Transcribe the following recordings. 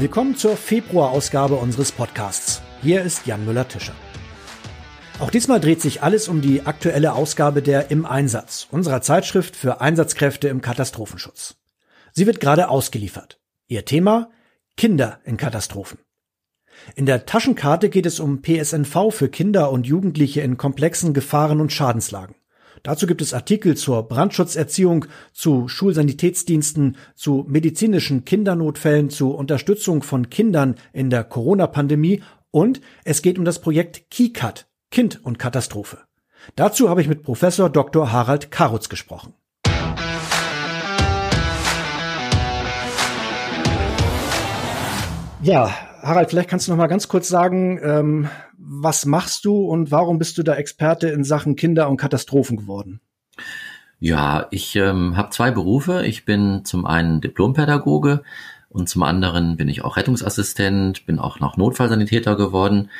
Willkommen zur Februarausgabe unseres Podcasts. Hier ist Jan Müller-Tischer. Auch diesmal dreht sich alles um die aktuelle Ausgabe der Im Einsatz, unserer Zeitschrift für Einsatzkräfte im Katastrophenschutz. Sie wird gerade ausgeliefert. Ihr Thema? Kinder in Katastrophen. In der Taschenkarte geht es um PSNV für Kinder und Jugendliche in komplexen Gefahren- und Schadenslagen. Dazu gibt es Artikel zur Brandschutzerziehung, zu Schulsanitätsdiensten, zu medizinischen Kindernotfällen, zu Unterstützung von Kindern in der Corona-Pandemie und es geht um das Projekt KiCat, Kind und Katastrophe. Dazu habe ich mit Professor Dr. Harald Karutz gesprochen. Ja, Harald, vielleicht kannst du noch mal ganz kurz sagen, ähm, was machst du und warum bist du da Experte in Sachen Kinder und Katastrophen geworden? Ja, ich ähm, habe zwei Berufe. Ich bin zum einen Diplompädagoge und zum anderen bin ich auch Rettungsassistent, bin auch noch Notfallsanitäter geworden.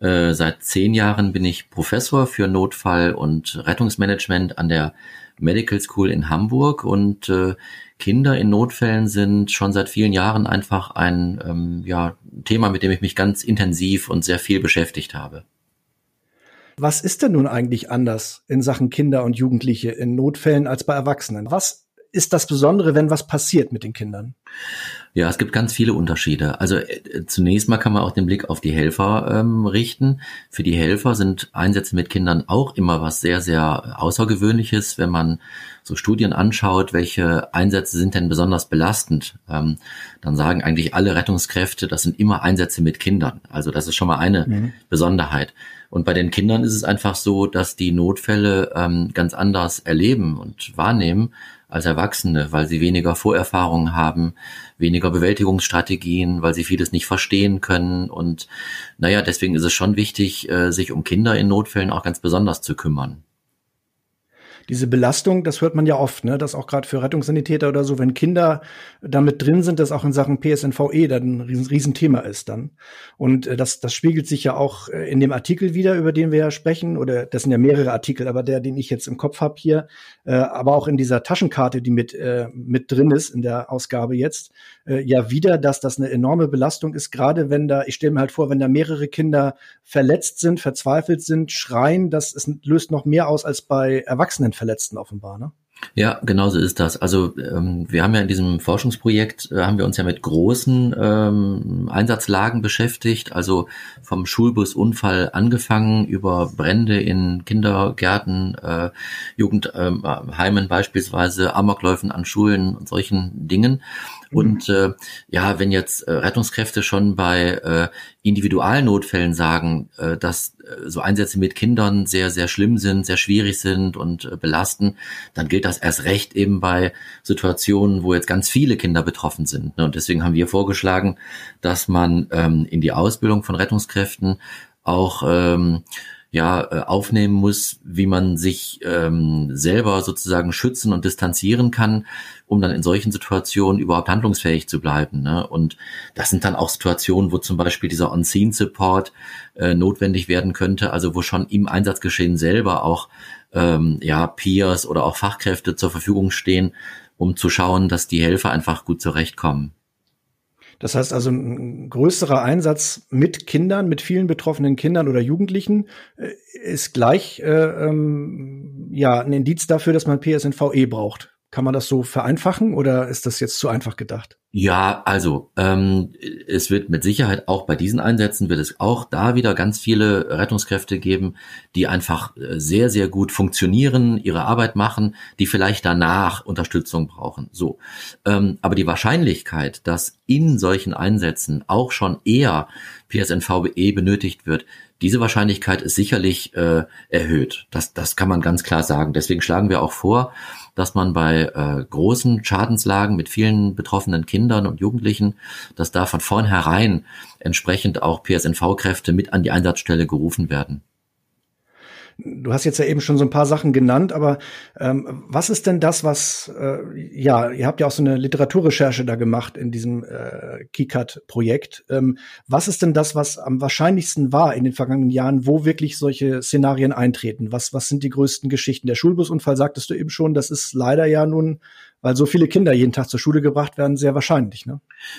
Äh, seit zehn Jahren bin ich Professor für Notfall- und Rettungsmanagement an der Medical School in Hamburg und äh, Kinder in Notfällen sind schon seit vielen Jahren einfach ein ähm, ja, Thema, mit dem ich mich ganz intensiv und sehr viel beschäftigt habe. Was ist denn nun eigentlich anders in Sachen Kinder und Jugendliche in Notfällen als bei Erwachsenen? Was ist das Besondere, wenn was passiert mit den Kindern? Ja, es gibt ganz viele Unterschiede. Also äh, zunächst mal kann man auch den Blick auf die Helfer ähm, richten. Für die Helfer sind Einsätze mit Kindern auch immer was sehr, sehr Außergewöhnliches, wenn man so Studien anschaut, welche Einsätze sind denn besonders belastend, ähm, dann sagen eigentlich alle Rettungskräfte, das sind immer Einsätze mit Kindern. Also das ist schon mal eine mhm. Besonderheit. Und bei den Kindern ist es einfach so, dass die Notfälle ähm, ganz anders erleben und wahrnehmen als Erwachsene, weil sie weniger Vorerfahrungen haben, weniger Bewältigungsstrategien, weil sie vieles nicht verstehen können. Und naja, deswegen ist es schon wichtig, äh, sich um Kinder in Notfällen auch ganz besonders zu kümmern diese Belastung, das hört man ja oft, ne, dass auch gerade für Rettungssanitäter oder so, wenn Kinder damit drin sind, dass auch in Sachen PSNVE dann ein riesen, Riesenthema ist dann. Und äh, das, das spiegelt sich ja auch äh, in dem Artikel wieder, über den wir ja sprechen, oder das sind ja mehrere Artikel, aber der, den ich jetzt im Kopf habe hier, äh, aber auch in dieser Taschenkarte, die mit, äh, mit drin ist in der Ausgabe jetzt, äh, ja wieder, dass das eine enorme Belastung ist, gerade wenn da, ich stelle mir halt vor, wenn da mehrere Kinder verletzt sind, verzweifelt sind, schreien, das ist, löst noch mehr aus als bei erwachsenen Verletzten offenbar, ne? Ja, genauso ist das. Also ähm, wir haben ja in diesem Forschungsprojekt, äh, haben wir uns ja mit großen ähm, Einsatzlagen beschäftigt, also vom Schulbusunfall angefangen über Brände in Kindergärten, äh, Jugendheimen beispielsweise, Amokläufen an Schulen und solchen Dingen. Mhm. Und äh, ja, wenn jetzt äh, Rettungskräfte schon bei äh, Individualnotfällen sagen, äh, dass äh, so Einsätze mit Kindern sehr, sehr schlimm sind, sehr schwierig sind und äh, belasten, dann gilt das erst recht eben bei Situationen, wo jetzt ganz viele Kinder betroffen sind. Ne? Und deswegen haben wir vorgeschlagen, dass man ähm, in die Ausbildung von Rettungskräften auch ähm, ja äh, aufnehmen muss, wie man sich ähm, selber sozusagen schützen und distanzieren kann, um dann in solchen Situationen überhaupt handlungsfähig zu bleiben. Ne? Und das sind dann auch Situationen, wo zum Beispiel dieser On-Scene-Support äh, notwendig werden könnte, also wo schon im Einsatzgeschehen selber auch ähm, ja Peers oder auch Fachkräfte zur Verfügung stehen, um zu schauen, dass die Helfer einfach gut zurechtkommen. Das heißt also, ein größerer Einsatz mit Kindern, mit vielen betroffenen Kindern oder Jugendlichen äh, ist gleich äh, ähm, ja ein Indiz dafür, dass man PSNVE braucht. Kann man das so vereinfachen oder ist das jetzt zu einfach gedacht? Ja, also ähm, es wird mit Sicherheit auch bei diesen Einsätzen wird es auch da wieder ganz viele Rettungskräfte geben, die einfach äh, sehr sehr gut funktionieren, ihre Arbeit machen, die vielleicht danach Unterstützung brauchen. So, ähm, aber die Wahrscheinlichkeit, dass in solchen Einsätzen auch schon eher PSNVBE benötigt wird, diese Wahrscheinlichkeit ist sicherlich äh, erhöht. Das, das kann man ganz klar sagen. Deswegen schlagen wir auch vor, dass man bei äh, großen Schadenslagen mit vielen betroffenen Kindern und Jugendlichen, dass da von vornherein entsprechend auch PSNV-Kräfte mit an die Einsatzstelle gerufen werden. Du hast jetzt ja eben schon so ein paar Sachen genannt, aber ähm, was ist denn das, was, äh, ja, ihr habt ja auch so eine Literaturrecherche da gemacht in diesem äh, KiCat-Projekt. Ähm, was ist denn das, was am wahrscheinlichsten war in den vergangenen Jahren, wo wirklich solche Szenarien eintreten? Was, was sind die größten Geschichten? Der Schulbusunfall sagtest du eben schon, das ist leider ja nun weil so viele Kinder jeden Tag zur Schule gebracht werden, sehr wahrscheinlich. Ne?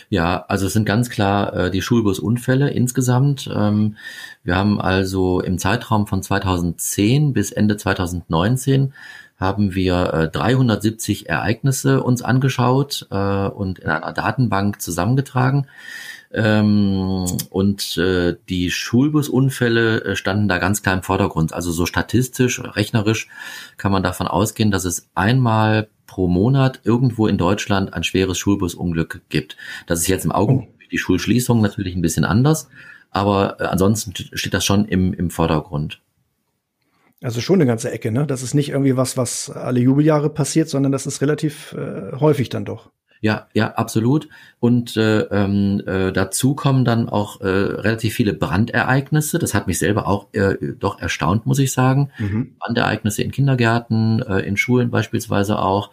Ja, also es sind ganz klar äh, die Schulbusunfälle insgesamt. Ähm, wir haben also im Zeitraum von 2010 bis Ende 2019 haben wir äh, 370 Ereignisse uns angeschaut äh, und in einer Datenbank zusammengetragen. Ähm, und äh, die Schulbusunfälle äh, standen da ganz klar im Vordergrund. Also so statistisch, rechnerisch kann man davon ausgehen, dass es einmal pro Monat irgendwo in Deutschland ein schweres Schulbusunglück gibt. Das ist jetzt im Augenblick oh. die Schulschließung natürlich ein bisschen anders, aber äh, ansonsten steht das schon im, im Vordergrund. Also schon eine ganze Ecke, ne? Das ist nicht irgendwie was, was alle Jubeljahre passiert, sondern das ist relativ äh, häufig dann doch. Ja, ja, absolut. Und äh, ähm, äh, dazu kommen dann auch äh, relativ viele Brandereignisse. Das hat mich selber auch äh, doch erstaunt, muss ich sagen. Mhm. Brandereignisse in Kindergärten, äh, in Schulen beispielsweise auch.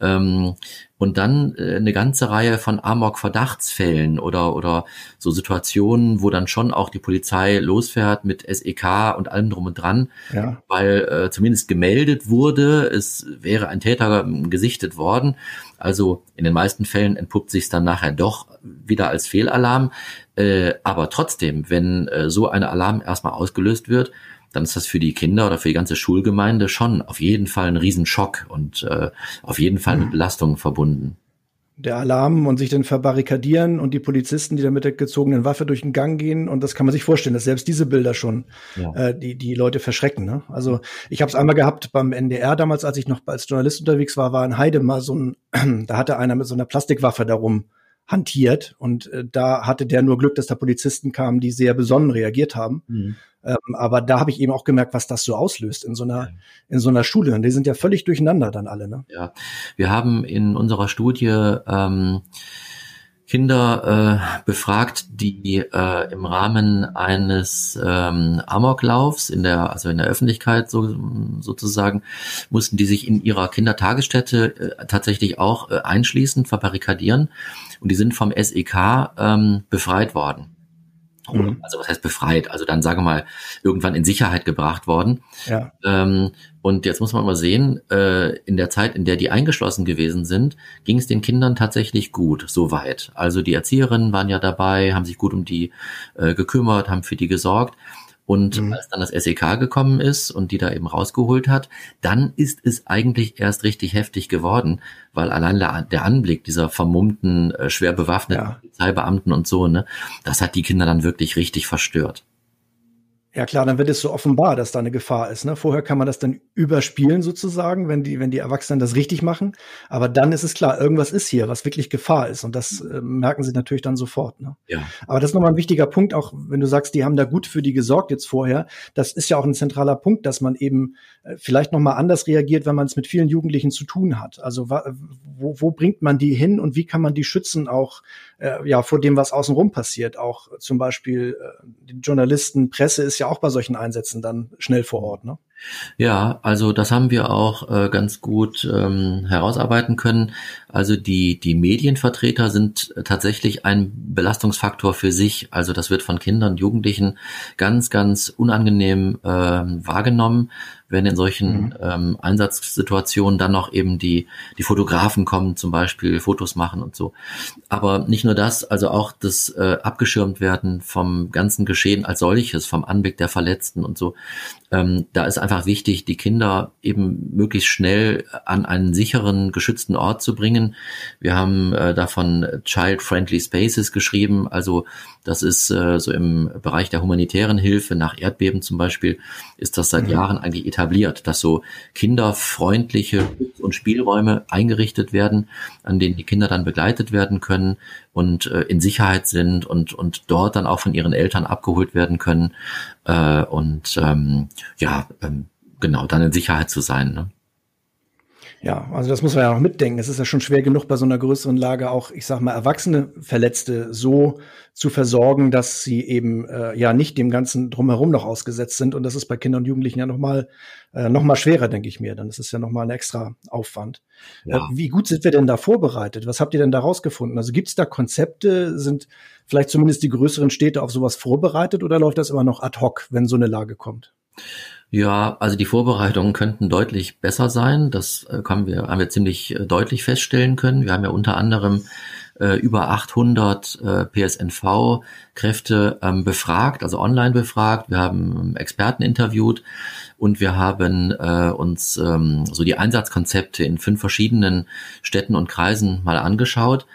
Ähm, und dann äh, eine ganze Reihe von Amok-Verdachtsfällen oder, oder so Situationen, wo dann schon auch die Polizei losfährt mit SEK und allem drum und dran, ja. weil äh, zumindest gemeldet wurde, es wäre ein Täter gesichtet worden. Also in den meisten Fällen entpuppt sich es dann nachher doch wieder als Fehlalarm. Äh, aber trotzdem, wenn äh, so ein Alarm erstmal ausgelöst wird, dann ist das für die Kinder oder für die ganze Schulgemeinde schon auf jeden Fall ein Riesenschock und äh, auf jeden Fall mit mhm. Belastungen verbunden. Der Alarm und sich dann verbarrikadieren und die Polizisten, die dann mit der gezogenen Waffe durch den Gang gehen und das kann man sich vorstellen, dass selbst diese Bilder schon ja. äh, die die Leute verschrecken. Ne? Also ich habe es einmal gehabt beim NDR damals, als ich noch als Journalist unterwegs war, war in Heide mal so ein, da hatte einer mit so einer Plastikwaffe darum hantiert und äh, da hatte der nur Glück, dass da Polizisten kamen, die sehr besonnen reagiert haben. Mhm. Ähm, aber da habe ich eben auch gemerkt, was das so auslöst in so einer in so einer Schule. Und die sind ja völlig durcheinander dann alle. Ne? Ja, wir haben in unserer Studie ähm, Kinder äh, befragt, die äh, im Rahmen eines ähm, Amoklaufs in der also in der Öffentlichkeit so, sozusagen mussten die sich in ihrer Kindertagesstätte äh, tatsächlich auch äh, einschließen, verbarrikadieren und die sind vom SEK ähm, befreit worden. Mhm. Also was heißt befreit? Also dann sage mal irgendwann in Sicherheit gebracht worden. Ja. Ähm, und jetzt muss man mal sehen, äh, in der Zeit, in der die eingeschlossen gewesen sind, ging es den Kindern tatsächlich gut, soweit. Also die Erzieherinnen waren ja dabei, haben sich gut um die äh, gekümmert, haben für die gesorgt. Und mhm. als dann das SEK gekommen ist und die da eben rausgeholt hat, dann ist es eigentlich erst richtig heftig geworden, weil allein der Anblick dieser vermummten, äh, schwer bewaffneten ja. Polizeibeamten und so, ne, das hat die Kinder dann wirklich richtig verstört. Ja klar, dann wird es so offenbar, dass da eine Gefahr ist. Ne? Vorher kann man das dann überspielen sozusagen, wenn die, wenn die Erwachsenen das richtig machen. Aber dann ist es klar, irgendwas ist hier, was wirklich Gefahr ist. Und das äh, merken sie natürlich dann sofort. Ne? Ja. Aber das ist nochmal ein wichtiger Punkt, auch wenn du sagst, die haben da gut für die gesorgt jetzt vorher. Das ist ja auch ein zentraler Punkt, dass man eben äh, vielleicht nochmal anders reagiert, wenn man es mit vielen Jugendlichen zu tun hat. Also wo, wo bringt man die hin und wie kann man die schützen auch äh, ja vor dem, was außenrum passiert? Auch zum Beispiel äh, die Journalisten, Presse ist auch bei solchen Einsätzen dann schnell vor Ort, ne? Ja, also das haben wir auch äh, ganz gut ähm, herausarbeiten können. Also die, die Medienvertreter sind tatsächlich ein Belastungsfaktor für sich. Also das wird von Kindern und Jugendlichen ganz, ganz unangenehm äh, wahrgenommen wenn in solchen mhm. ähm, Einsatzsituationen dann noch eben die, die Fotografen kommen, zum Beispiel Fotos machen und so. Aber nicht nur das, also auch das äh, abgeschirmt werden vom ganzen Geschehen als solches, vom Anblick der Verletzten und so. Ähm, da ist einfach wichtig, die Kinder eben möglichst schnell an einen sicheren, geschützten Ort zu bringen. Wir haben äh, davon Child-Friendly Spaces geschrieben, also das ist äh, so im Bereich der humanitären Hilfe nach Erdbeben zum Beispiel, ist das seit mhm. Jahren eigentlich etabliert, dass so kinderfreundliche und Spielräume eingerichtet werden, an denen die Kinder dann begleitet werden können und äh, in Sicherheit sind und, und dort dann auch von ihren Eltern abgeholt werden können äh, und ähm, ja, ähm, genau, dann in Sicherheit zu sein. Ne? Ja, also das muss man ja noch mitdenken. Es ist ja schon schwer genug bei so einer größeren Lage auch, ich sag mal, erwachsene Verletzte so zu versorgen, dass sie eben äh, ja nicht dem ganzen drumherum noch ausgesetzt sind. Und das ist bei Kindern und Jugendlichen ja noch mal äh, noch mal schwerer, denke ich mir. Dann ist es ja noch mal ein extra Aufwand. Ja. Äh, wie gut sind wir denn da vorbereitet? Was habt ihr denn da rausgefunden? Also gibt es da Konzepte? Sind vielleicht zumindest die größeren Städte auf sowas vorbereitet oder läuft das immer noch ad hoc, wenn so eine Lage kommt? Ja, also die Vorbereitungen könnten deutlich besser sein. Das äh, haben wir, haben wir ziemlich äh, deutlich feststellen können. Wir haben ja unter anderem äh, über 800 äh, PSNV-Kräfte ähm, befragt, also online befragt. Wir haben Experten interviewt und wir haben äh, uns ähm, so die Einsatzkonzepte in fünf verschiedenen Städten und Kreisen mal angeschaut.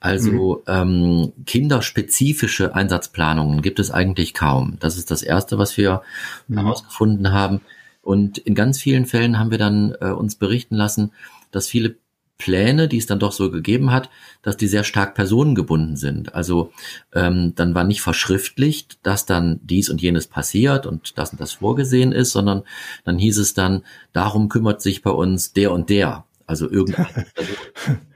Also mhm. ähm, kinderspezifische Einsatzplanungen gibt es eigentlich kaum. Das ist das Erste, was wir mhm. herausgefunden haben. Und in ganz vielen Fällen haben wir dann äh, uns berichten lassen, dass viele Pläne, die es dann doch so gegeben hat, dass die sehr stark personengebunden sind. Also ähm, dann war nicht verschriftlicht, dass dann dies und jenes passiert und das und das vorgesehen ist, sondern dann hieß es dann, darum kümmert sich bei uns der und der. Also irgendein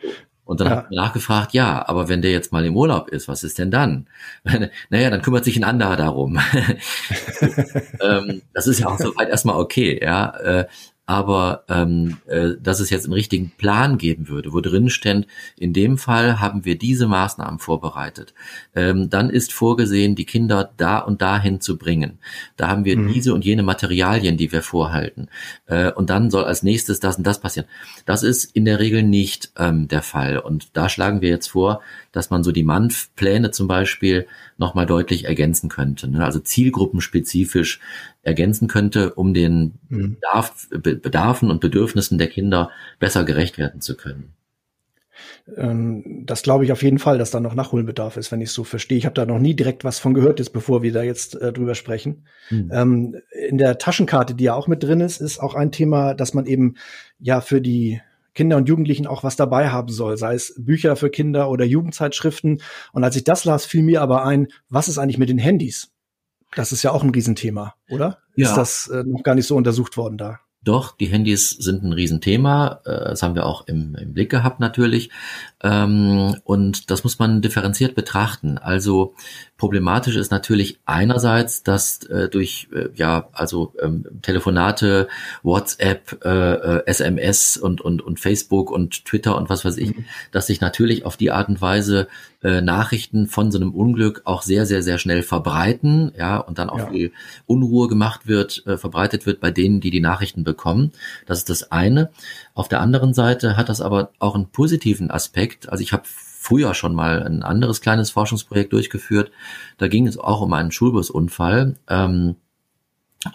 Und dann ja. habe ich nachgefragt, ja, aber wenn der jetzt mal im Urlaub ist, was ist denn dann? naja, dann kümmert sich ein anderer darum. ähm, das ist ja auch soweit erstmal okay, ja. Aber ähm, äh, dass es jetzt einen richtigen Plan geben würde, wo drin stand, in dem Fall haben wir diese Maßnahmen vorbereitet. Ähm, dann ist vorgesehen, die Kinder da und dahin zu bringen. Da haben wir mhm. diese und jene Materialien, die wir vorhalten. Äh, und dann soll als nächstes das und das passieren. Das ist in der Regel nicht ähm, der Fall. Und da schlagen wir jetzt vor, dass man so die MANF-Pläne zum Beispiel nochmal deutlich ergänzen könnte. Ne? Also zielgruppenspezifisch ergänzen könnte, um den mhm. Bedarf, Bedarfen und Bedürfnissen der Kinder besser gerecht werden zu können. Ähm, das glaube ich auf jeden Fall, dass da noch Nachholbedarf ist, wenn ich es so verstehe. Ich habe da noch nie direkt was von gehört, jetzt bevor wir da jetzt äh, drüber sprechen. Mhm. Ähm, in der Taschenkarte, die ja auch mit drin ist, ist auch ein Thema, dass man eben ja für die Kinder und Jugendlichen auch was dabei haben soll, sei es Bücher für Kinder oder Jugendzeitschriften. Und als ich das las, fiel mir aber ein, was ist eigentlich mit den Handys? Das ist ja auch ein Riesenthema, oder? Ja. Ist das äh, noch gar nicht so untersucht worden da? Doch, die Handys sind ein Riesenthema. Äh, das haben wir auch im, im Blick gehabt natürlich. Ähm, und das muss man differenziert betrachten. Also problematisch ist natürlich einerseits, dass äh, durch äh, ja also ähm, Telefonate, WhatsApp, SMS und und und Facebook und Twitter und was weiß ich, mhm. dass sich natürlich auf die Art und Weise Nachrichten von so einem Unglück auch sehr sehr sehr schnell verbreiten, ja und dann auch ja. viel Unruhe gemacht wird, verbreitet wird bei denen, die die Nachrichten bekommen. Das ist das eine. Auf der anderen Seite hat das aber auch einen positiven Aspekt. Also ich habe früher schon mal ein anderes kleines Forschungsprojekt durchgeführt. Da ging es auch um einen Schulbusunfall. Ähm,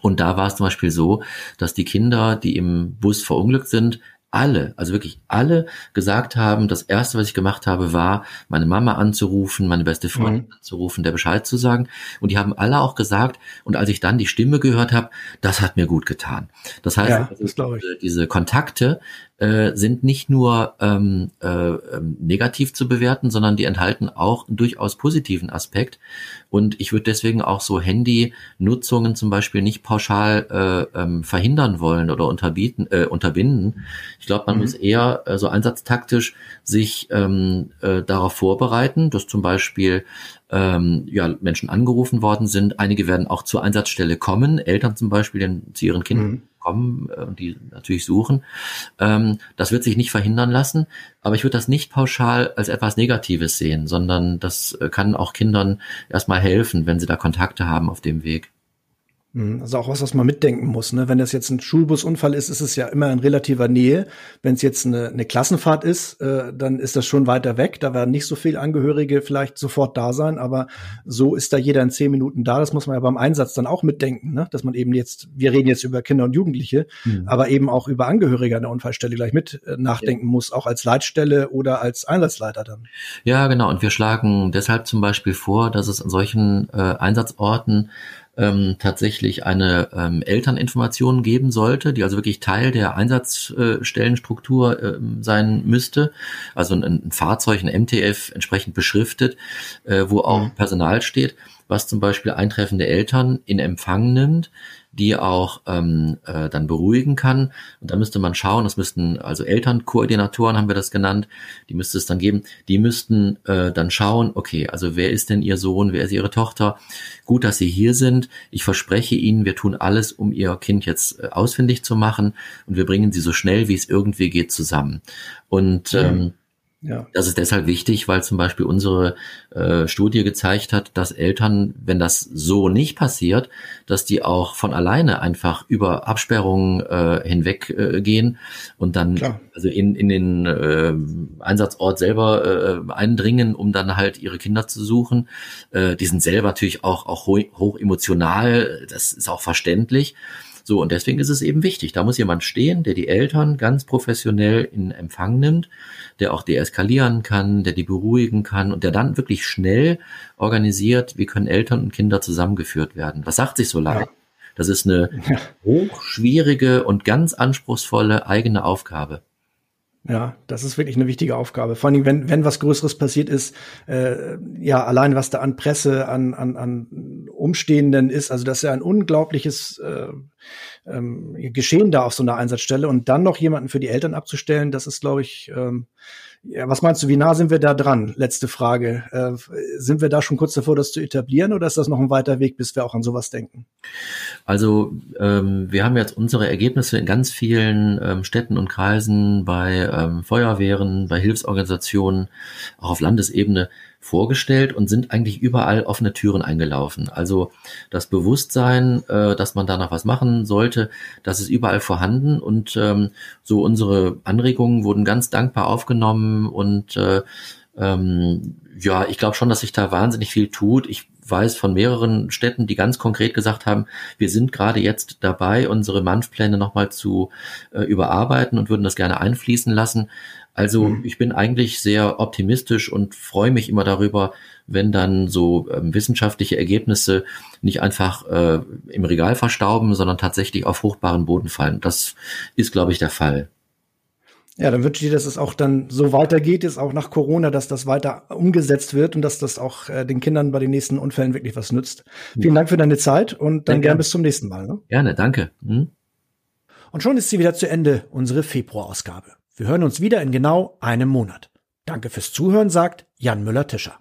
und da war es zum Beispiel so, dass die Kinder, die im Bus verunglückt sind, alle, also wirklich alle gesagt haben, das erste, was ich gemacht habe, war, meine Mama anzurufen, meine beste Freundin mhm. anzurufen, der Bescheid zu sagen. Und die haben alle auch gesagt, und als ich dann die Stimme gehört habe, das hat mir gut getan. Das heißt, ja, das diese, diese Kontakte äh, sind nicht nur ähm, äh, ähm, negativ zu bewerten, sondern die enthalten auch einen durchaus positiven Aspekt. Und ich würde deswegen auch so Handy-Nutzungen zum Beispiel nicht pauschal äh, ähm, verhindern wollen oder unterbieten, äh, unterbinden. Ich glaube, man mhm. muss eher äh, so einsatztaktisch sich ähm, äh, darauf vorbereiten, dass zum Beispiel ähm, ja, Menschen angerufen worden sind. Einige werden auch zur Einsatzstelle kommen, Eltern zum Beispiel, die zu ihren Kindern mhm. Kommen äh, und die natürlich suchen. Ähm, das wird sich nicht verhindern lassen, aber ich würde das nicht pauschal als etwas Negatives sehen, sondern das äh, kann auch Kindern erstmal helfen, wenn sie da Kontakte haben auf dem Weg. Mhm, also auch was, was man mitdenken muss. Ne? Wenn das jetzt ein Schulbusunfall ist, ist es ja immer in relativer Nähe. Wenn es jetzt eine, eine Klassenfahrt ist, äh, dann ist das schon weiter weg. Da werden nicht so viele Angehörige vielleicht sofort da sein, aber so ist da jeder in zehn Minuten da. Das muss man ja beim Einsatz dann auch mitdenken, ne? dass man eben jetzt, wir reden jetzt über Kinder und Jugendliche, mhm. aber eben auch über Angehörige an der Unfallstelle gleich mit äh, nachdenken ja. muss, auch als Leitstelle oder als Einsatzleiter dann. Ja, genau. Und wir schlagen deshalb zum Beispiel vor, dass es an solchen äh, Einsatzorten ähm, tatsächlich eine ähm, Elterninformation geben sollte, die also wirklich Teil der Einsatzstellenstruktur äh, sein müsste. Also ein, ein, Fahrzeug, ein MTF entsprechend beschriftet, äh, wo auch mhm. Personal steht, was zum Beispiel eintreffende Eltern in Empfang nimmt, die auch ähm, äh, dann beruhigen kann. Und da müsste man schauen, das müssten, also Elternkoordinatoren haben wir das genannt, die müsste es dann geben, die müssten äh, dann schauen, okay, also wer ist denn Ihr Sohn, wer ist Ihre Tochter? Gut, dass Sie hier sind. Ich verspreche Ihnen, wir tun alles, um Ihr Kind jetzt äh, ausfindig zu machen und wir bringen Sie so schnell, wie es irgendwie geht, zusammen. Und ähm, Ja. Das ist deshalb wichtig, weil zum Beispiel unsere äh, Studie gezeigt hat, dass Eltern, wenn das so nicht passiert, dass die auch von alleine einfach über Absperrungen äh, hinweg äh, gehen und dann Klar. also in, in den äh, Einsatzort selber äh, eindringen, um dann halt ihre Kinder zu suchen. Äh, die sind selber natürlich auch, auch hoch, hoch emotional, das ist auch verständlich. So, und deswegen ist es eben wichtig. Da muss jemand stehen, der die Eltern ganz professionell in Empfang nimmt, der auch deeskalieren kann, der die beruhigen kann und der dann wirklich schnell organisiert, wie können Eltern und Kinder zusammengeführt werden. Das sagt sich so leicht. Ja. Das ist eine hochschwierige und ganz anspruchsvolle eigene Aufgabe. Ja, das ist wirklich eine wichtige Aufgabe. Vor allem, wenn, wenn was Größeres passiert ist, äh, ja, allein was da an Presse, an, an, an Umstehenden ist, also das ist ja ein unglaubliches äh, ähm, Geschehen da auf so einer Einsatzstelle und dann noch jemanden für die Eltern abzustellen, das ist, glaube ich, ähm, ja, was meinst du, wie nah sind wir da dran? Letzte Frage. Äh, sind wir da schon kurz davor, das zu etablieren oder ist das noch ein weiter Weg, bis wir auch an sowas denken? Also ähm, wir haben jetzt unsere Ergebnisse in ganz vielen ähm, Städten und Kreisen bei ähm, Feuerwehren, bei Hilfsorganisationen, auch auf Landesebene vorgestellt und sind eigentlich überall offene Türen eingelaufen. Also das Bewusstsein, äh, dass man da noch was machen sollte, das ist überall vorhanden und ähm, so unsere Anregungen wurden ganz dankbar aufgenommen und äh, ähm, ja, ich glaube schon, dass sich da wahnsinnig viel tut. Ich weiß von mehreren Städten, die ganz konkret gesagt haben, wir sind gerade jetzt dabei, unsere Manfpläne nochmal zu äh, überarbeiten und würden das gerne einfließen lassen. Also mhm. ich bin eigentlich sehr optimistisch und freue mich immer darüber, wenn dann so ähm, wissenschaftliche Ergebnisse nicht einfach äh, im Regal verstauben, sondern tatsächlich auf fruchtbaren Boden fallen. Das ist, glaube ich, der Fall. Ja, dann wünsche ich dir, dass es auch dann so weitergeht, jetzt auch nach Corona, dass das weiter umgesetzt wird und dass das auch äh, den Kindern bei den nächsten Unfällen wirklich was nützt. Ja. Vielen Dank für deine Zeit und dann ja, gern bis zum nächsten Mal. Ne? Gerne, danke. Hm? Und schon ist sie wieder zu Ende, unsere Februarausgabe. Wir hören uns wieder in genau einem Monat. Danke fürs Zuhören, sagt Jan Müller-Tischer.